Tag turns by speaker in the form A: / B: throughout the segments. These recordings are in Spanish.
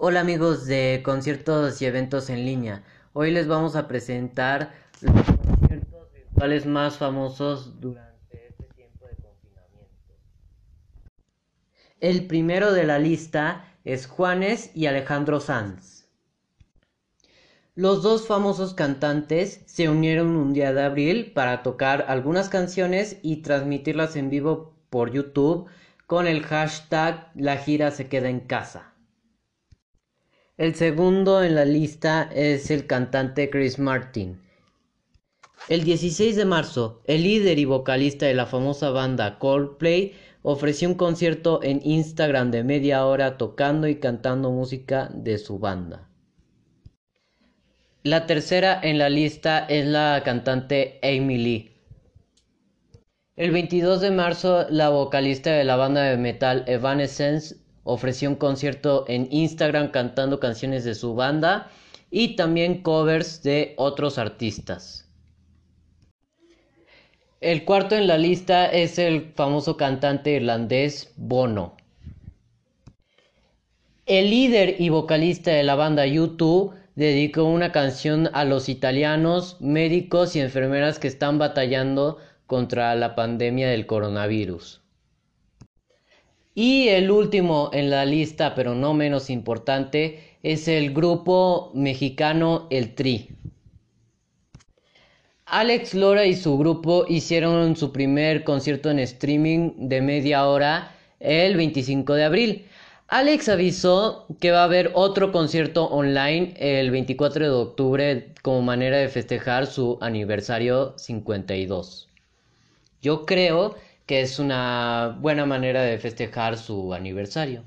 A: Hola amigos de conciertos y eventos en línea. Hoy les vamos a presentar los conciertos virtuales más famosos durante este tiempo de confinamiento. El primero de la lista es Juanes y Alejandro Sanz. Los dos famosos cantantes se unieron un día de abril para tocar algunas canciones y transmitirlas en vivo por YouTube con el hashtag La gira se queda en casa. El segundo en la lista es el cantante Chris Martin. El 16 de marzo, el líder y vocalista de la famosa banda Coldplay ofreció un concierto en Instagram de media hora tocando y cantando música de su banda. La tercera en la lista es la cantante Amy Lee. El 22 de marzo, la vocalista de la banda de metal Evanescence ofreció un concierto en Instagram cantando canciones de su banda y también covers de otros artistas. El cuarto en la lista es el famoso cantante irlandés Bono. El líder y vocalista de la banda U2 dedicó una canción a los italianos, médicos y enfermeras que están batallando contra la pandemia del coronavirus. Y el último en la lista, pero no menos importante, es el grupo mexicano El Tri. Alex Lora y su grupo hicieron su primer concierto en streaming de media hora el 25 de abril. Alex avisó que va a haber otro concierto online el 24 de octubre como manera de festejar su aniversario 52. Yo creo que es una buena manera de festejar su aniversario.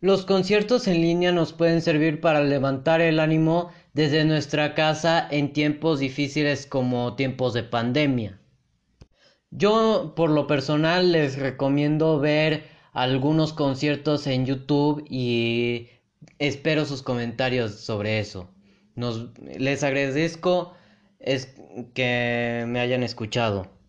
A: Los conciertos en línea nos pueden servir para levantar el ánimo desde nuestra casa en tiempos difíciles como tiempos de pandemia. Yo por lo personal les recomiendo ver algunos conciertos en YouTube y espero sus comentarios sobre eso. les agradezco que me hayan escuchado.